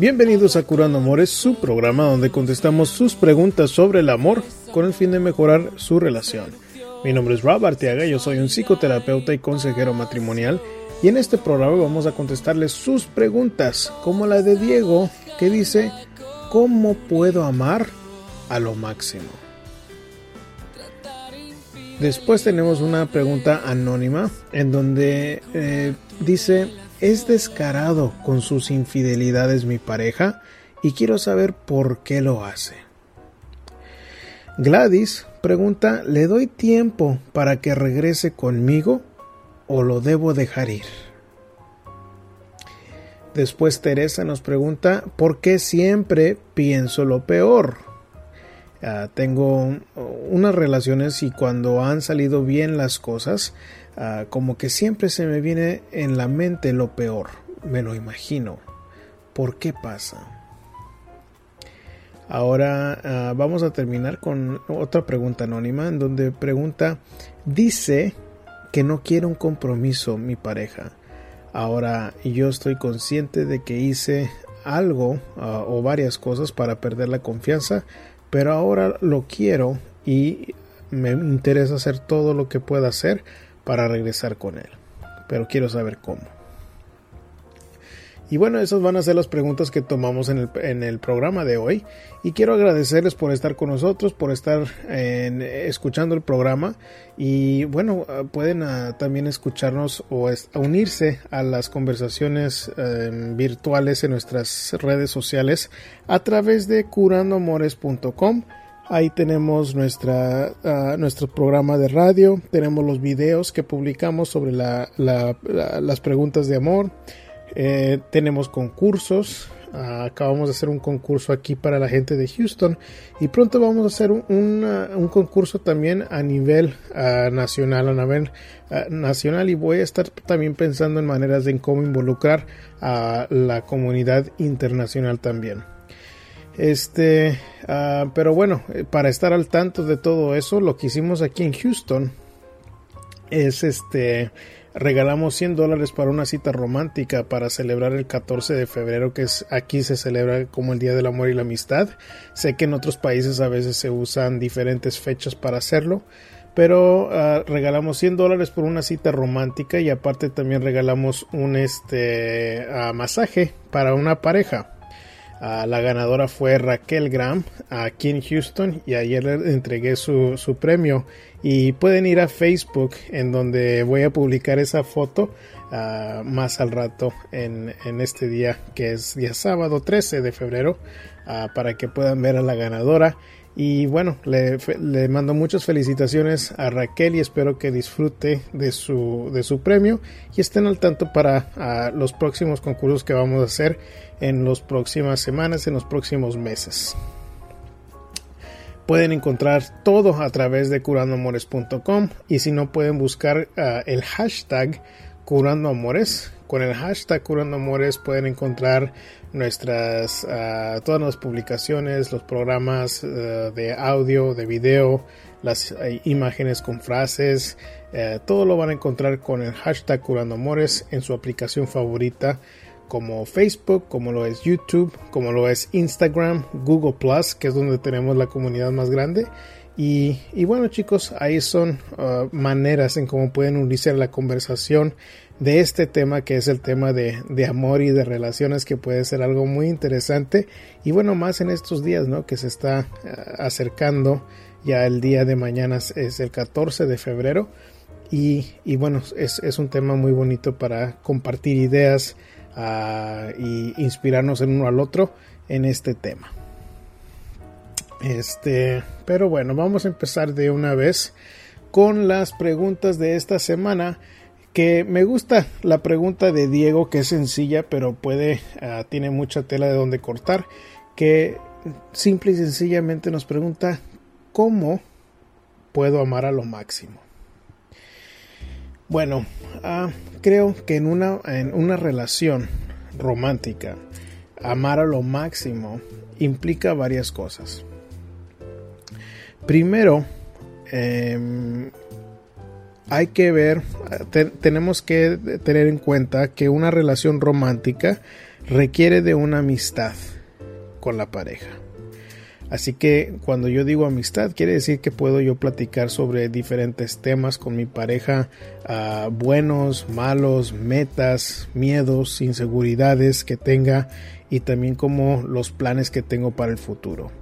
Bienvenidos a Curando Amores, su programa donde contestamos sus preguntas sobre el amor con el fin de mejorar su relación. Mi nombre es Rob Arteaga, yo soy un psicoterapeuta y consejero matrimonial y en este programa vamos a contestarles sus preguntas, como la de Diego, que dice, ¿cómo puedo amar a lo máximo? Después tenemos una pregunta anónima en donde eh, dice, ¿es descarado con sus infidelidades mi pareja? Y quiero saber por qué lo hace. Gladys pregunta, ¿le doy tiempo para que regrese conmigo o lo debo dejar ir? Después Teresa nos pregunta, ¿por qué siempre pienso lo peor? Uh, tengo unas relaciones y cuando han salido bien las cosas, uh, como que siempre se me viene en la mente lo peor, me lo imagino. ¿Por qué pasa? Ahora uh, vamos a terminar con otra pregunta anónima en donde pregunta, dice que no quiere un compromiso mi pareja. Ahora yo estoy consciente de que hice algo o varias cosas para perder la confianza, pero ahora lo quiero y me interesa hacer todo lo que pueda hacer para regresar con él. Pero quiero saber cómo. Y bueno, esas van a ser las preguntas que tomamos en el, en el programa de hoy. Y quiero agradecerles por estar con nosotros, por estar escuchando el programa. Y bueno, ah, pueden uh, también escucharnos o unirse a las conversaciones uh, virtuales en nuestras redes sociales a través de curandoamores.com. Ahí tenemos nuestra, uh, nuestro programa de radio, tenemos los videos que publicamos sobre la, la, la, las preguntas de amor. Eh, tenemos concursos. Uh, acabamos de hacer un concurso aquí para la gente de Houston y pronto vamos a hacer un, un, un concurso también a nivel uh, nacional, a nivel nacional y voy a estar también pensando en maneras de cómo involucrar a la comunidad internacional también. Este, pero bueno, para estar al tanto de todo eso, lo que hicimos aquí en Houston es este regalamos 100 dólares para una cita romántica para celebrar el 14 de febrero que es aquí se celebra como el Día del Amor y la Amistad. Sé que en otros países a veces se usan diferentes fechas para hacerlo, pero uh, regalamos 100 dólares por una cita romántica y aparte también regalamos un este uh, masaje para una pareja. Uh, la ganadora fue Raquel Graham aquí en Houston y ayer le entregué su, su premio. Y pueden ir a Facebook en donde voy a publicar esa foto uh, más al rato en, en, este día que es día sábado 13 de febrero uh, para que puedan ver a la ganadora. Y bueno le, mando muchas felicitaciones a Raquel y espero que disfrute de su, de su premio y estén al tanto para los próximos concursos que vamos a hacer en las próximas semanas en los próximos meses. Pueden encontrar todo a través de curandoamores.com y si no pueden buscar uh, el hashtag curandoamores. Con el hashtag curandoamores pueden encontrar nuestras uh, todas las publicaciones los programas uh, de audio de video las imágenes con frases todo lo van a encontrar con el hashtag curandoamores en su aplicación favorita como Facebook, como lo es YouTube, como lo es Instagram, Google Plus, que es donde tenemos la comunidad más grande. Y, y bueno chicos, ahí son uh, maneras en cómo pueden unirse a la conversación de este tema que es el tema de, de, amor y de relaciones que puede ser algo muy interesante. Y bueno más en estos días no que se está uh, acercando ya el día de mañana es el 14 de febrero. Y, y bueno es, es un tema muy bonito para compartir ideas y inspirarnos en uno al otro en este tema. Este, pero bueno, vamos a empezar de una vez con las preguntas de esta semana. Que me gusta la pregunta de Diego, que es sencilla, pero puede, uh, tiene mucha tela de donde cortar. Que simple y sencillamente nos pregunta cómo puedo amar a lo máximo? Bueno, ah, creo que en una, en una relación romántica, amar a lo máximo implica varias cosas. Primero, em, hay que ver, tenemos que tener en cuenta que una relación romántica requiere de una amistad con la pareja. Así que cuando yo digo amistad, quiere decir que puedo yo platicar sobre diferentes temas con mi pareja, ah, buenos, malos, metas, miedos, inseguridades que tenga y también como los planes que tengo para el futuro.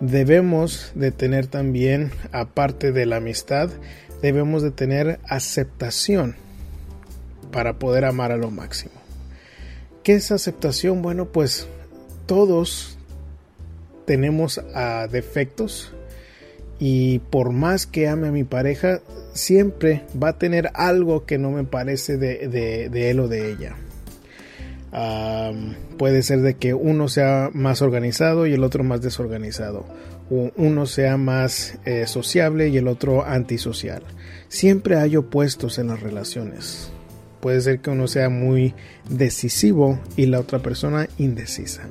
Debemos de tener también, aparte de la amistad, debemos de tener aceptación para poder amar a lo máximo. ¿Qué es aceptación? Bueno, pues todos tenemos defectos y por más que ame a mi pareja, siempre va a tener algo que no me parece de, él o de ella. puede ser de que uno sea más organizado y el otro más desorganizado. O uno sea más eh, sociable y el otro antisocial. Siempre hay opuestos en las relaciones. Puede ser que uno sea muy decisivo y la otra persona indecisa.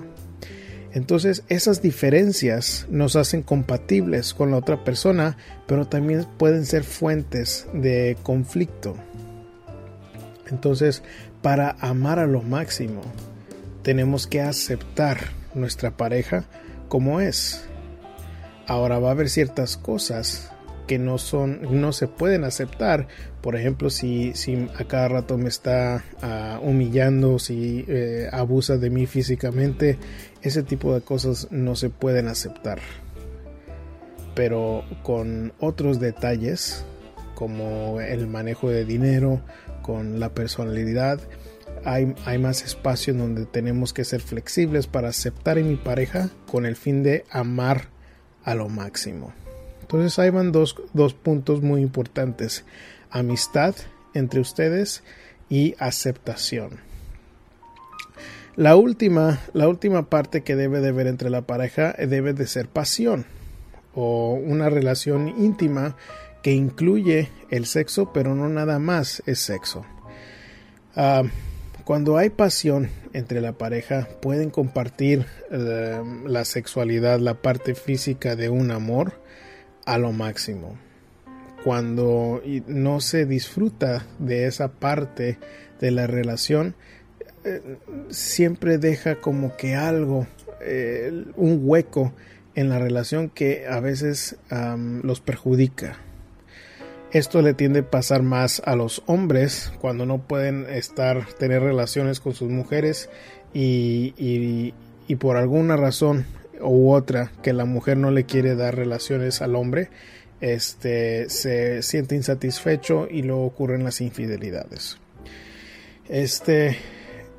Entonces esas diferencias nos hacen compatibles con la otra persona, pero también pueden ser fuentes de conflicto. Entonces, para amar a lo máximo, tenemos que aceptar nuestra pareja como es. Ahora va a haber ciertas cosas que no son, no se pueden aceptar. Por ejemplo, si, si a cada rato me está ah, humillando, si eh, abusa de mí físicamente, ese tipo de cosas no se pueden aceptar. Pero con otros detalles, como el manejo de dinero, con la personalidad, hay, hay, más espacio en donde tenemos que ser flexibles para aceptar en mi pareja con el fin de amar a lo máximo. Entonces ahí van dos, puntos muy importantes. Amistad entre ustedes y aceptación. La última, la última parte que debe de ver entre la pareja debe de ser pasión o una relación íntima que incluye el sexo, pero no nada más es sexo. Ah, cuando hay pasión entre la pareja, pueden compartir eh, la sexualidad, la parte física de un amor, a lo máximo. Cuando no se disfruta de esa parte de la relación, eh, siempre deja como que algo, eh, un hueco en la relación que a veces los perjudica. Esto le tiende a pasar más a los hombres cuando no pueden estar, tener relaciones con sus mujeres y, y por alguna razón u otra que la mujer no le quiere dar relaciones al hombre, este se siente insatisfecho y luego ocurren las infidelidades. Este,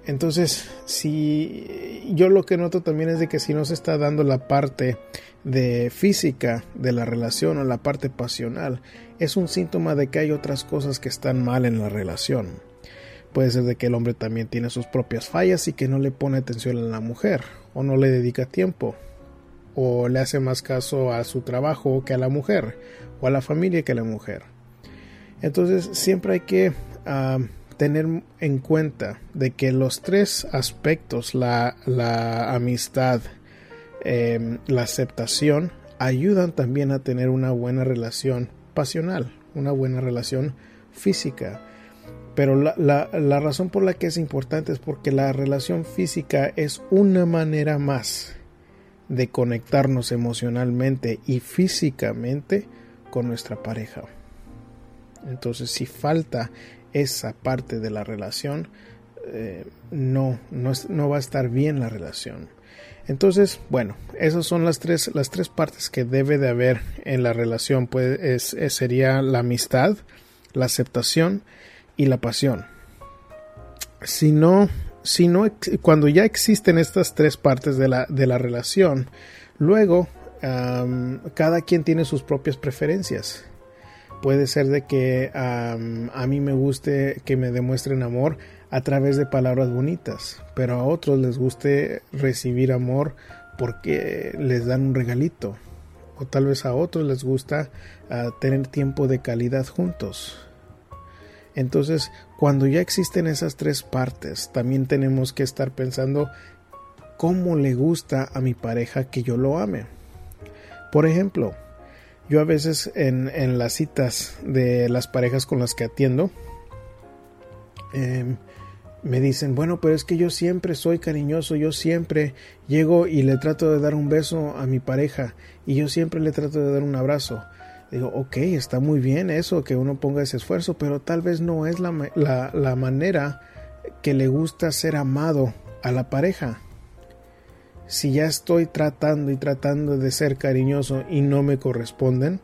entonces, si yo lo que noto también es de que si no se está dando la parte de física de la relación o la parte pasional, es un síntoma de que hay otras cosas que están mal en la relación. Puede ser de que el hombre también tiene sus propias fallas y que no le pone atención a la mujer o no le dedica tiempo o le hace más caso a su trabajo que a la mujer o a la familia que a la mujer. Entonces siempre hay que ah, tener en cuenta de que los tres aspectos, la, amistad, em, la aceptación, ayudan también a tener una buena relación pasional, una buena relación física. Pero la, la razón por la que es importante es porque la relación física es una manera más de conectarnos emocionalmente y físicamente con nuestra pareja. Entonces, si falta esa parte de la relación, eh, no, no, va a estar bien la relación. Entonces, bueno, esas son las tres, las tres partes que debe de haber en la relación. Pues sería la amistad, la aceptación y la pasión. Si no no, cuando ya existen estas tres partes de la, de la relación, luego cada quien tiene sus propias preferencias. Puede ser de que a mí me guste que me demuestren amor a través de palabras bonitas, pero a otros les guste recibir amor porque les dan un regalito o tal vez a otros les gusta ah, tener tiempo de calidad juntos. Entonces, cuando ya existen esas tres partes, también tenemos que estar pensando cómo le gusta a mi pareja que yo lo ame. Por ejemplo, yo a veces en, las citas de las parejas con las que atiendo, em, me dicen, bueno, pero es que yo siempre soy cariñoso, yo siempre llego y le trato de dar un beso a mi pareja y yo siempre le trato de dar un abrazo. Digo, ok, está muy bien eso, que uno ponga ese esfuerzo, pero tal vez no es la, la, la manera que le gusta ser amado a la pareja. Si ya estoy tratando y tratando de ser cariñoso y no me corresponden,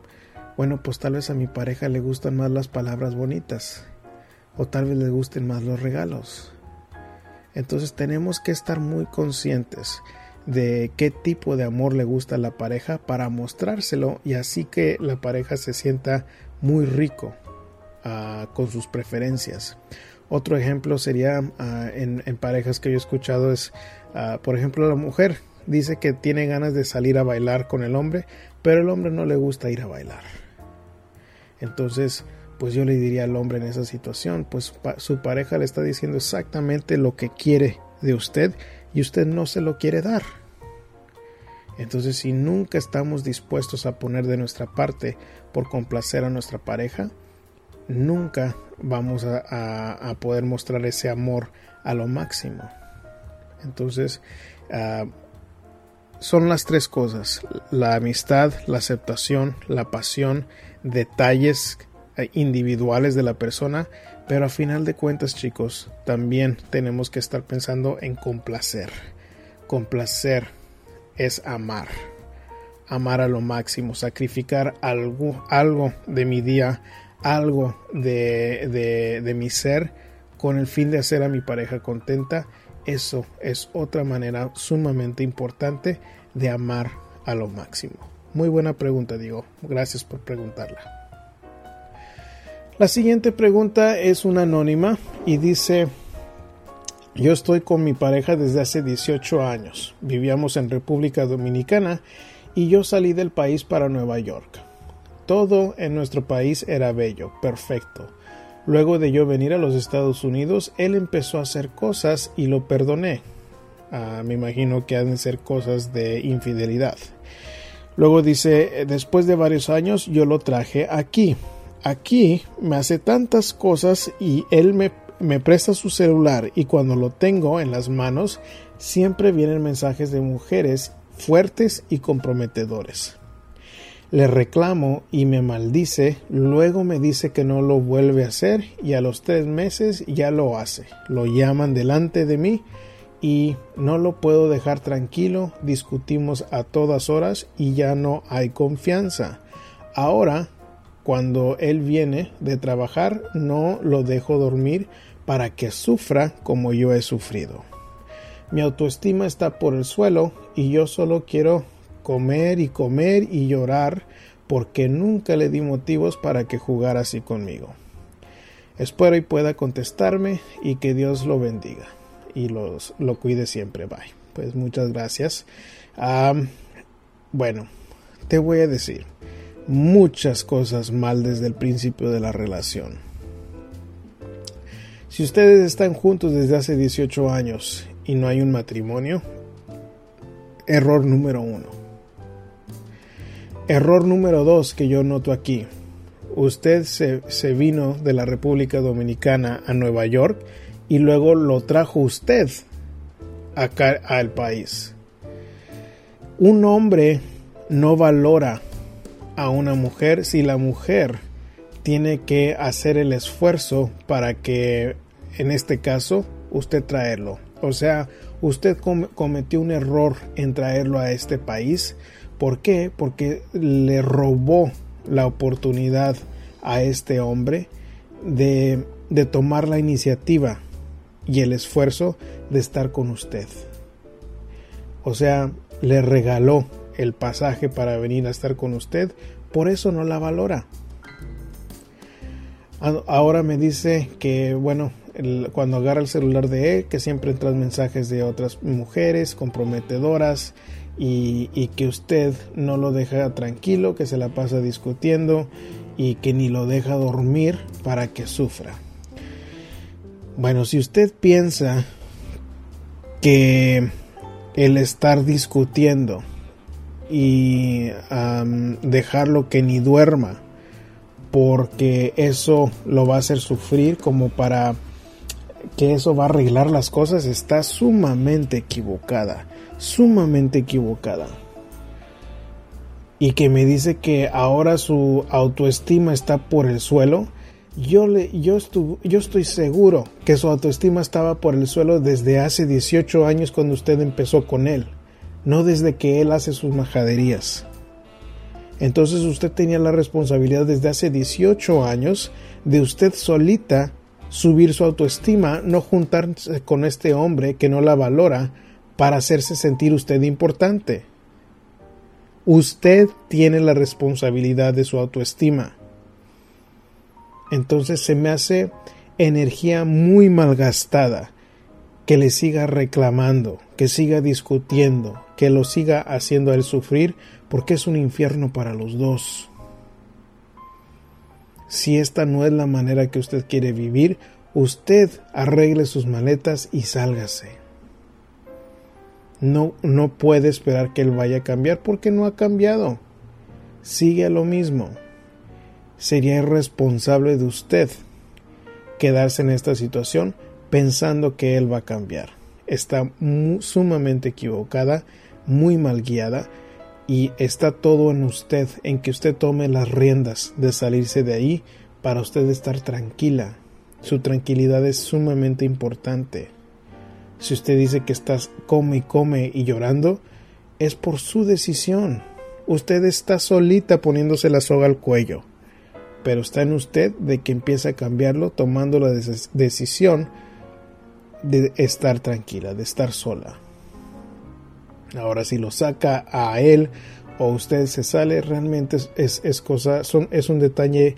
bueno, pues tal vez a mi pareja le gustan más las palabras bonitas o tal vez le gusten más los regalos. Entonces tenemos que estar muy conscientes de qué tipo de amor le gusta a la pareja para mostrárselo y así que la pareja se sienta muy rico uh, con sus preferencias. Otro ejemplo sería uh, en, parejas que yo he escuchado es, uh, por ejemplo, la mujer dice que tiene ganas de salir a bailar con el hombre, pero el hombre no le gusta ir a bailar. Entonces, pues yo le diría al hombre en esa situación, pues su pareja le está diciendo exactamente lo que quiere de usted y usted no se lo quiere dar. Entonces, si nunca estamos dispuestos a poner de nuestra parte por complacer a nuestra pareja, nunca vamos a, poder mostrar ese amor a lo máximo. Entonces, ah, son las tres cosas, la amistad, la aceptación, la pasión, detalles eh, individuales de la persona, pero a final de cuentas chicos, también tenemos que estar pensando en complacer. Complacer es amar, amar a lo máximo, sacrificar algo, algo de mi día, algo de, de, mi ser con el fin de hacer a mi pareja contenta. Eso es otra manera sumamente importante de amar a lo máximo. Muy buena pregunta, digo. Gracias por preguntarla. La siguiente pregunta es una anónima y dice, yo estoy con mi pareja desde hace 18 años, vivíamos en República Dominicana y yo salí del país para Nueva York. Todo en nuestro país era bello, perfecto. Luego de yo venir a los Estados Unidos, él empezó a hacer cosas y lo perdoné. Ah, me imagino que han de ser cosas de infidelidad. Luego dice, después de varios años yo lo traje aquí aquí me hace tantas cosas y él me, me, presta su celular y cuando lo tengo en las manos siempre vienen mensajes de mujeres fuertes y comprometedores. Le reclamo y me maldice, luego me dice que no lo vuelve a hacer y a los tres meses ya lo hace. Lo llaman delante de mí y no lo puedo dejar tranquilo, discutimos a todas horas y ya no hay confianza. Ahora cuando él viene de trabajar, no lo dejo dormir para que sufra como yo he sufrido. Mi autoestima está por el suelo y yo solo quiero comer y comer y llorar porque nunca le di motivos para que jugara así conmigo. Espero y pueda contestarme y que Dios lo bendiga y los, lo cuide siempre. Bye. Pues muchas gracias. bueno, te voy a decir muchas cosas mal desde el principio de la relación. Si ustedes están juntos desde hace 18 años y no hay un matrimonio, error número uno. Error número dos que yo noto aquí. Usted se, vino de la República Dominicana a Nueva York y luego lo trajo usted acá al país. Un hombre no valora a una mujer si la mujer tiene que hacer el esfuerzo para que, en este caso, usted traerlo. O sea, usted cometió un error en traerlo a este país. ¿Por qué? Porque le robó la oportunidad a este hombre de, de tomar la iniciativa y el esfuerzo de estar con usted. O sea, le regaló el pasaje para venir a estar con usted, por eso no la valora. Ahora me dice que, bueno, cuando agarra el celular de él, que siempre entran mensajes de otras mujeres comprometedoras y, y, que usted no lo deja tranquilo, que se la pasa discutiendo y que ni lo deja dormir para que sufra. Bueno, si usted piensa que el estar discutiendo y dejarlo que ni duerma porque eso lo va a hacer sufrir como para que eso va a arreglar las cosas está sumamente equivocada, sumamente equivocada. Y que me dice que ahora su autoestima está por el suelo. Yo, le, yo, yo estoy seguro que su autoestima estaba por el suelo desde hace 18 años cuando usted empezó con él, no desde que él hace sus majaderías. Entonces usted tenía la responsabilidad desde hace 18 años de usted solita subir su autoestima, no juntarse con este hombre que no la valora para hacerse sentir usted importante. Usted tiene la responsabilidad de su autoestima. Entonces se me hace energía muy malgastada que le siga reclamando, que siga discutiendo, que lo siga haciendo a él sufrir, porque es un infierno para los dos. Si esta no es la manera que usted quiere vivir, usted arregle sus maletas y sálgase. No, no puede esperar que él vaya a cambiar porque no ha cambiado. Sigue lo mismo. Sería irresponsable de usted quedarse en esta situación pensando que él va a cambiar. Está sumamente equivocada, muy mal guiada y está todo en usted, en que usted tome las riendas de salirse de ahí para usted estar tranquila. Su tranquilidad es sumamente importante. Si usted dice que estás come y come y llorando, es por su decisión. Usted está solita poniéndose la soga al cuello. Pero está en usted de que empiece a cambiarlo tomando la decisión de estar tranquila, de estar sola. Ahora, si lo saca a él o usted se sale, realmente es, es, cosa, son, es un detalle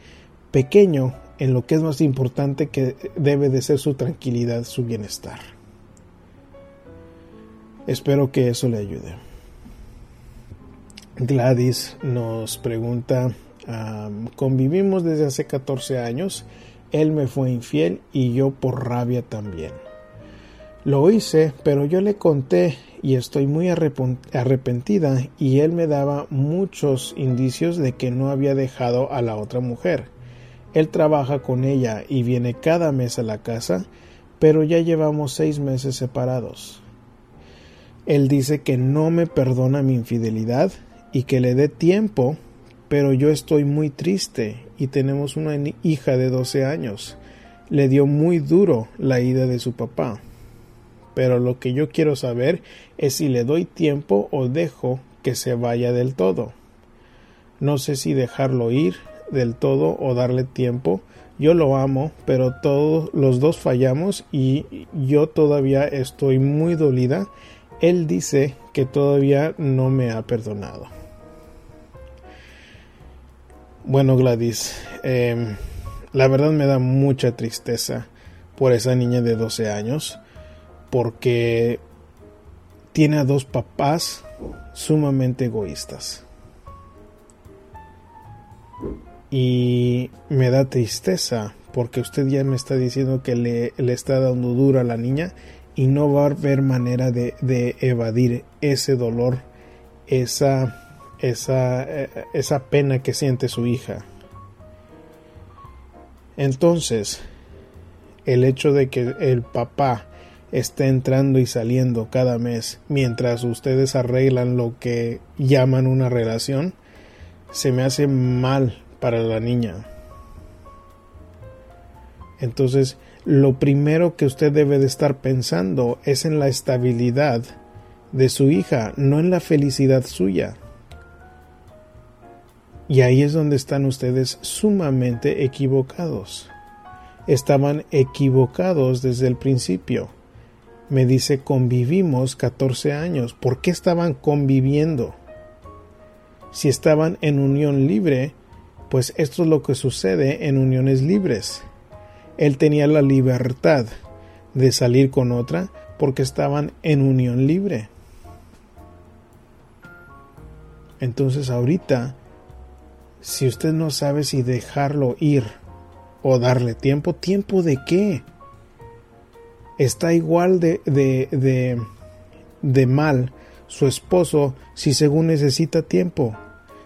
pequeño en lo que es más importante que debe de ser su tranquilidad, su bienestar. Espero que eso le ayude. Gladys nos pregunta, convivimos desde hace 14 años, él me fue infiel y yo por rabia también. Lo hice, pero yo le conté y estoy muy arrepentida y él me daba muchos indicios de que no había dejado a la otra mujer. Él trabaja con ella y viene cada mes a la casa, pero ya llevamos seis meses separados. Él dice que no me perdona mi infidelidad y que le dé tiempo, pero yo estoy muy triste y tenemos una hija de 12 años. Le dio muy duro la ida de su papá pero lo que yo quiero saber es si le doy tiempo o dejo que se vaya del todo. No sé si dejarlo ir del todo o darle tiempo. Yo lo amo, pero todos los dos fallamos y yo todavía estoy muy dolida. Él dice que todavía no me ha perdonado. Bueno, Gladys, em, la verdad me da mucha tristeza por esa niña de 12 años porque tiene a dos papás sumamente egoístas. Y me da tristeza porque usted ya me está diciendo que le, está dando duro a la niña y no va a haber manera de, de evadir ese dolor, esa, esa, eh, esa pena que siente su hija. Entonces, el hecho de que el papá está entrando y saliendo cada mes mientras ustedes arreglan lo que llaman una relación, se me hace mal para la niña. Entonces, lo primero que usted debe de estar pensando es en la estabilidad de su hija, no en la felicidad suya. Y ahí es donde están ustedes sumamente equivocados. Estaban equivocados desde el principio me dice convivimos 14 años. ¿Por qué estaban conviviendo? Si estaban en unión libre, pues esto es lo que sucede en uniones libres. Él tenía la libertad de salir con otra porque estaban en unión libre. Entonces ahorita, si usted no sabe si dejarlo ir o darle tiempo, ¿tiempo de qué? Está igual de, de, de, mal su esposo si según necesita tiempo.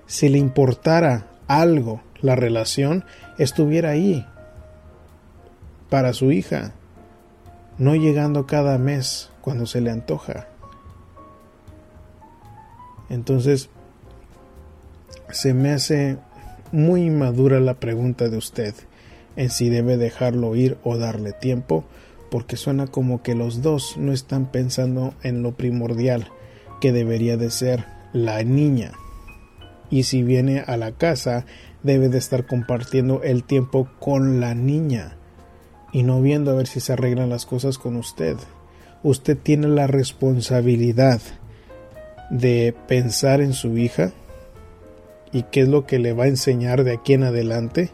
Si le importara algo la relación, estuviera ahí para su hija, no llegando cada mes cuando se le antoja. Entonces, se me hace muy inmadura la pregunta de usted en si debe dejarlo ir o darle tiempo, porque suena como que los dos no están pensando en lo primordial que debería de ser la niña. Y si viene a la casa, debe de estar compartiendo el tiempo con la niña y no viendo a ver si se arreglan las cosas con usted. Usted tiene la responsabilidad de pensar en su hija y qué es lo que le va a enseñar de aquí en adelante,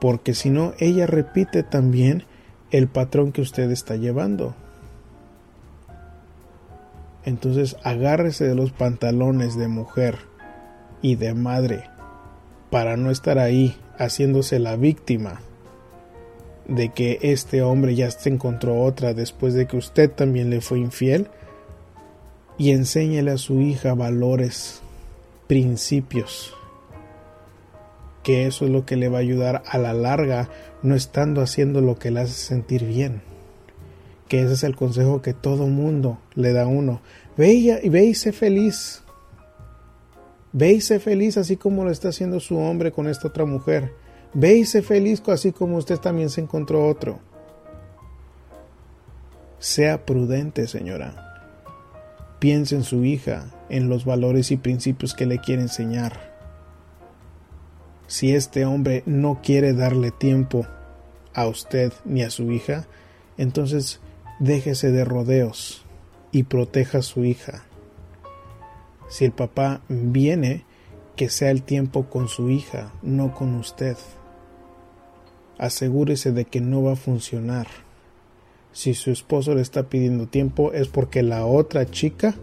porque si no, ella repite también el patrón que usted está llevando. Entonces agárrese de los pantalones de mujer y de madre para no estar ahí haciéndose la víctima de que este hombre ya se encontró otra después de que usted también le fue infiel y enséñele a su hija valores, principios, que eso es lo que le va a ayudar a la larga, no estando haciendo lo que le hace sentir bien. Que ese es el consejo que todo mundo le da a uno. Ve y, ve y sé feliz. Ve y sé feliz así como lo está haciendo su hombre con esta otra mujer. Ve y sé feliz así como usted también se encontró otro. Sea prudente, señora. Piense en su hija, en los valores y principios que le quiere enseñar. Si este hombre no quiere darle tiempo a usted ni a su hija, entonces déjese de rodeos y proteja a su hija. Si el papá viene, que sea el tiempo con su hija, no con usted asegúrese de que no va a funcionar. Si su esposo le está pidiendo tiempo es porque la otra chica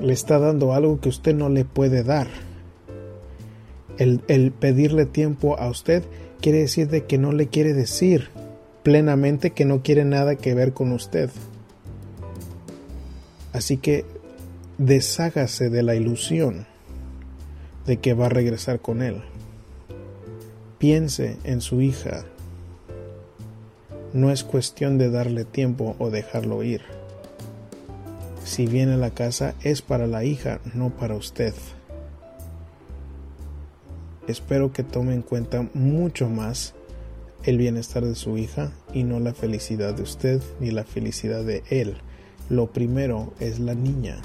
le está dando algo que usted no le puede dar. El, pedirle tiempo a usted quiere decir de que no le quiere decir plenamente que no quiere nada que ver con usted. Así que deshágase de la ilusión de que va a regresar con él piense en su hija. No es cuestión de darle tiempo o dejarlo ir. Si viene a la casa es para la hija, no para usted. Espero que tome en cuenta mucho más el bienestar de su hija y no la felicidad de usted ni la felicidad de él. Lo primero es la niña.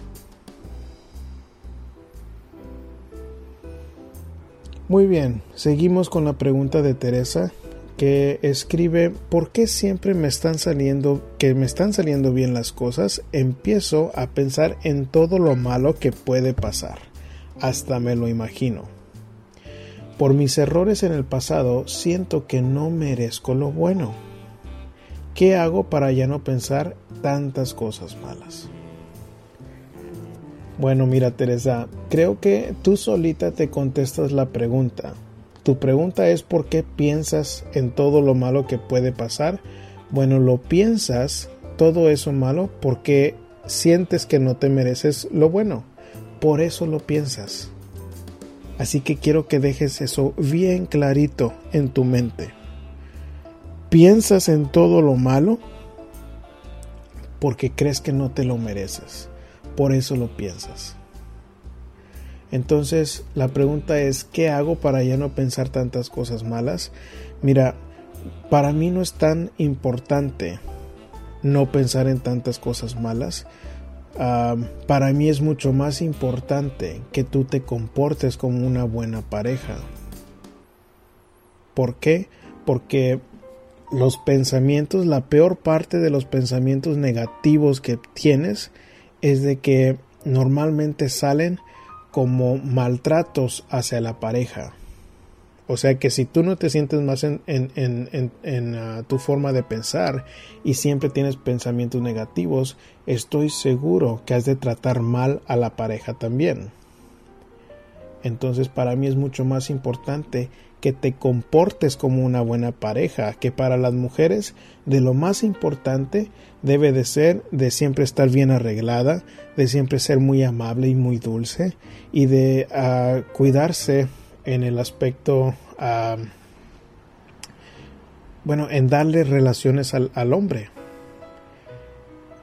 Muy bien, seguimos con la pregunta de Teresa que escribe ¿por qué siempre me están saliendo que me están saliendo bien las cosas? Empiezo a pensar en todo lo malo que puede pasar. Hasta me lo imagino. Por mis errores en el pasado siento que no merezco lo bueno. ¿Qué hago para ya no pensar tantas cosas malas? Bueno, mira Teresa, creo que tú solita te contestas la pregunta. Tu pregunta es ¿por qué piensas en todo lo malo que puede pasar? Bueno, lo piensas todo eso malo porque sientes que no te mereces lo bueno. Por eso lo piensas. Así que quiero que dejes eso bien clarito en tu mente. Piensas en todo lo malo porque crees que no te lo mereces por eso lo piensas. Entonces la pregunta es, ¿qué hago para ya no pensar tantas cosas malas? Mira, para mí no es tan importante no pensar en tantas cosas malas. Para mí es mucho más importante que tú te comportes como una buena pareja. ¿Por qué? Porque los pensamientos, la peor parte de los pensamientos negativos que tienes es de que normalmente salen como maltratos hacia la pareja. O sea que si tú no te sientes más en, ah, tu forma de pensar y siempre tienes pensamientos negativos, estoy seguro que has de tratar mal a la pareja también. Entonces para mí es mucho más importante que te comportes como una buena pareja, que para las mujeres de lo más importante debe de ser de siempre estar bien arreglada, de siempre ser muy amable y muy dulce y de uh, cuidarse en el aspecto uh, bueno, en darle relaciones al, al hombre.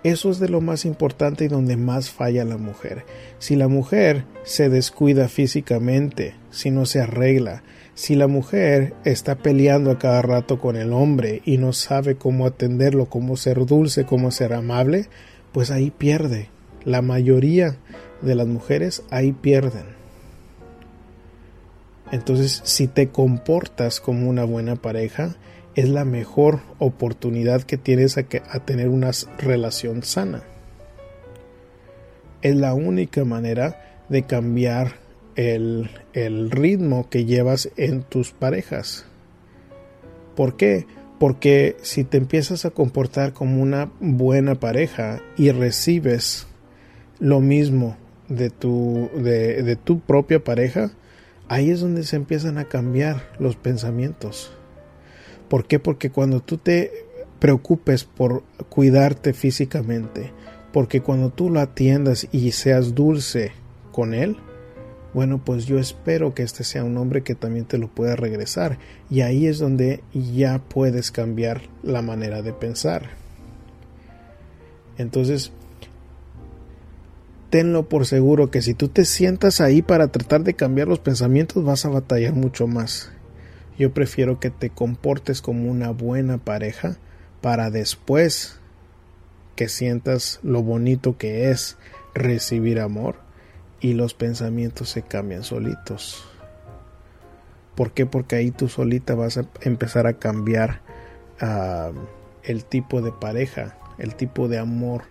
Eso es de lo más importante y donde más falla la mujer. Si la mujer se descuida físicamente, si no se arregla, si la mujer está peleando a cada rato con el hombre y no sabe cómo atenderlo, cómo ser dulce, cómo ser amable, pues ahí pierde. La mayoría de las mujeres ahí pierden. Entonces, si te comportas como una buena pareja, es la mejor oportunidad que tienes a, que, tener una relación sana. Es la única manera de cambiar el, ritmo que llevas en tus parejas. ¿Por qué? Porque si te empiezas a comportar como una buena pareja y recibes lo mismo de tu, de tu propia pareja, ahí es donde se empiezan a cambiar los pensamientos. ¿Por qué? Porque cuando tú te preocupes por cuidarte físicamente, porque cuando tú lo atiendas y seas dulce con él, bueno, pues yo espero que este sea un hombre que también te lo pueda regresar. Y ahí es donde ya puedes cambiar la manera de pensar. Entonces, tenlo por seguro que si tú te sientas ahí para tratar de cambiar los pensamientos, vas a batallar mucho más. Yo prefiero que te comportes como una buena pareja para después que sientas lo bonito que es recibir amor y los pensamientos se cambian solitos. ¿Por qué? Porque ahí tú solita vas a empezar a cambiar uh, el tipo de pareja, el tipo de amor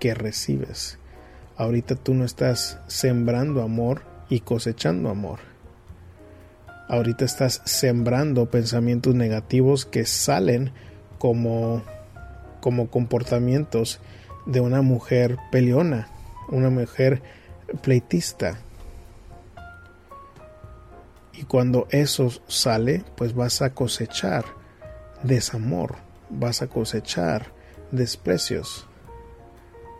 que recibes. Ahorita tú no estás sembrando amor y cosechando amor ahorita estás sembrando pensamientos negativos que salen como, como comportamientos de una mujer peleona, una mujer pleitista. Y cuando eso sale, pues vas a cosechar desamor, vas a cosechar desprecios.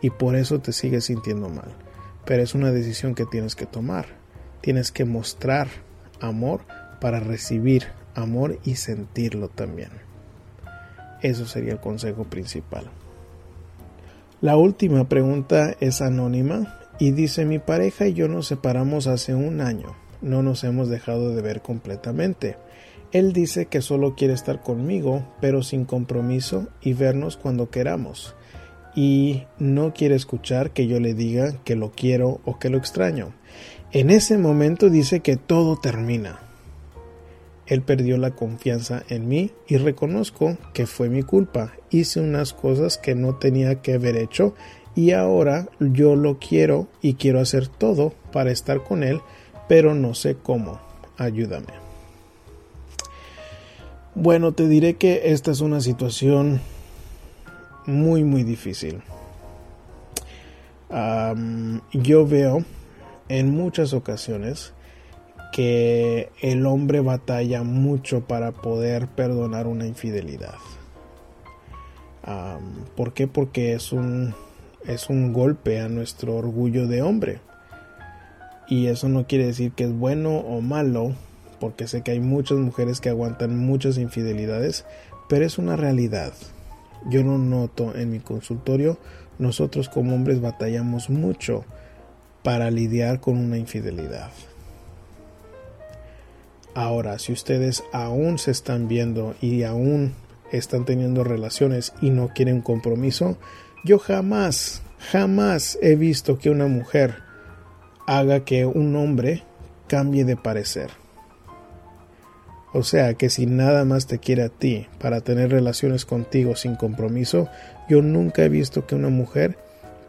Y por eso te sigues sintiendo mal. Pero es una decisión que tienes que tomar. Tienes que mostrar amor para recibir amor y sentirlo también. Eso sería el consejo principal. La última pregunta es anónima y dice mi pareja y yo nos separamos hace un año. No nos hemos dejado de ver completamente. Él dice que solo quiere estar conmigo, pero sin compromiso y vernos cuando queramos. Y no quiere escuchar que yo le diga que lo quiero o que lo extraño. En ese momento dice que todo termina. Él perdió la confianza en mí y reconozco que fue mi culpa. Hice unas cosas que no tenía que haber hecho y ahora yo lo quiero y quiero hacer todo para estar con él, pero no sé cómo. Ayúdame. Bueno, te diré que esta es una situación muy muy difícil. Yo veo en muchas ocasiones que el hombre batalla mucho para poder perdonar una infidelidad. ¿Por qué? Porque es un, es un golpe a nuestro orgullo de hombre. Y eso no quiere decir que es bueno o malo, porque sé que hay muchas mujeres que aguantan muchas infidelidades, pero es una realidad. Yo no noto en mi consultorio, nosotros como hombres batallamos mucho para lidiar con una infidelidad. Ahora, si ustedes aún se están viendo y aún están teniendo relaciones y no quieren compromiso, yo jamás, jamás he visto que una mujer haga que un hombre cambie de parecer. O sea que si nada más te quiere a ti para tener relaciones contigo sin compromiso, yo nunca he visto que una mujer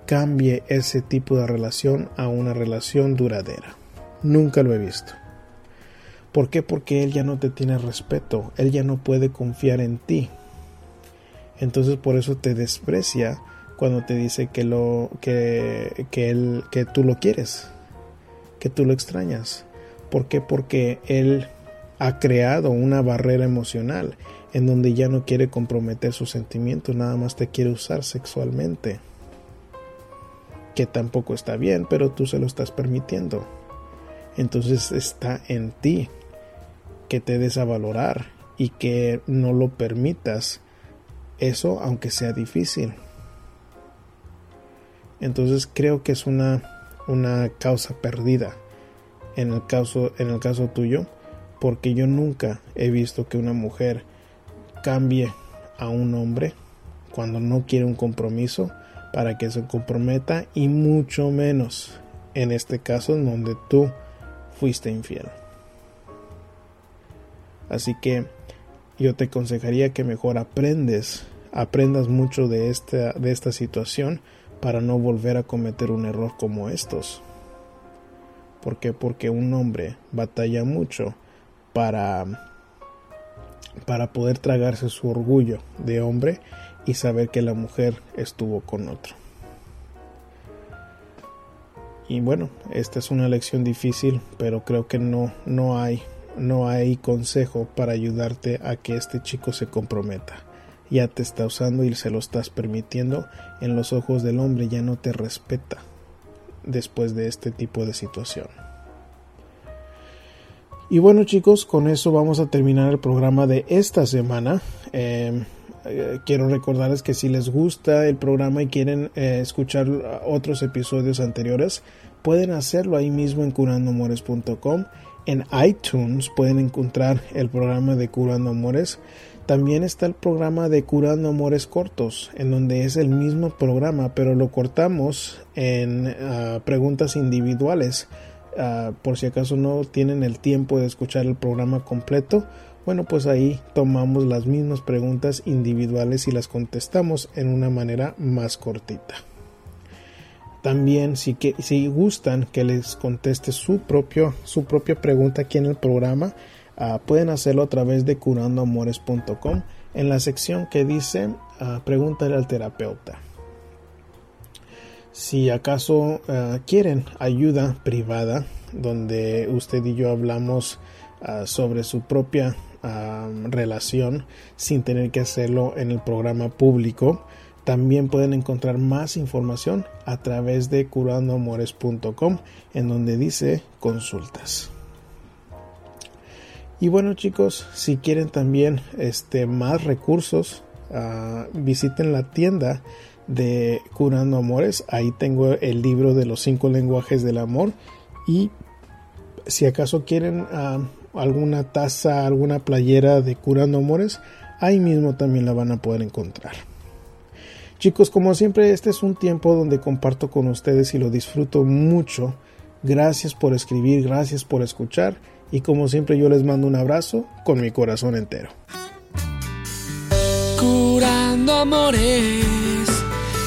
cambie ese tipo de relación a una relación duradera. Nunca lo he visto. ¿Por qué? Porque él ya no te tiene respeto, él ya no puede confiar en ti. Entonces por eso te desprecia cuando te dice que lo que que él que tú lo quieres, que tú lo extrañas. ¿Por qué? Porque él ha creado una barrera emocional en donde ya no quiere comprometer sus sentimientos, nada más te quiere usar sexualmente. Que tampoco está bien, pero tú se lo estás permitiendo. Entonces está en ti que te des a valorar y que no lo permitas eso aunque sea difícil. Entonces creo que es una, una causa perdida en el caso, en el caso tuyo, porque yo nunca he visto que una mujer cambie a un hombre cuando no quiere un compromiso para que se comprometa y mucho menos en este caso en donde tú fuiste infiel. Así que yo te aconsejaría que mejor aprendes, aprendas mucho de esta, de esta situación para no volver a cometer un error como estos. ¿Por qué? Porque un hombre batalla mucho para, para poder tragarse su orgullo de hombre y saber que la mujer estuvo con otro. Y bueno, esta es una lección difícil, pero creo que no, no hay no hay consejo para ayudarte a que este chico se comprometa. Ya te está usando y se lo estás permitiendo. En los ojos del hombre ya no te respeta después de este tipo de situación. Y bueno chicos, con eso vamos a terminar el programa de esta semana. Em, eh, quiero recordarles que si les gusta el programa y quieren eh, escuchar otros episodios anteriores, pueden hacerlo ahí mismo en curandomores.com en iTunes pueden encontrar el programa de Curando Amores. También está el programa de Curando Amores Cortos, en donde es el mismo programa, pero lo cortamos en ah, preguntas individuales. Ah, por si acaso no tienen el tiempo de escuchar el programa completo, bueno, pues ahí tomamos las mismas preguntas individuales y las contestamos en una manera más cortita. También si, que, si gustan que les conteste su, propio, su propia pregunta aquí en el programa, ah, pueden hacerlo a través de curandoamores.com en la sección que dice uh, pregúntale al terapeuta. Si acaso ah, quieren ayuda privada, donde usted y yo hablamos sobre su propia relación sin tener que hacerlo en el programa público, también pueden encontrar más información a través de curandoamores.com en donde dice consultas. Y bueno chicos, si quieren también este, más recursos, ah, visiten la tienda de Curando Amores. Ahí tengo el libro de los cinco lenguajes del amor. Y si acaso quieren ah, alguna taza, alguna playera de Curando Amores, ahí mismo también la van a poder encontrar. Chicos, como siempre, este es un tiempo donde comparto con ustedes y lo disfruto mucho. Gracias por escribir, gracias por escuchar y como siempre yo les mando un abrazo con mi corazón entero. Curando amores,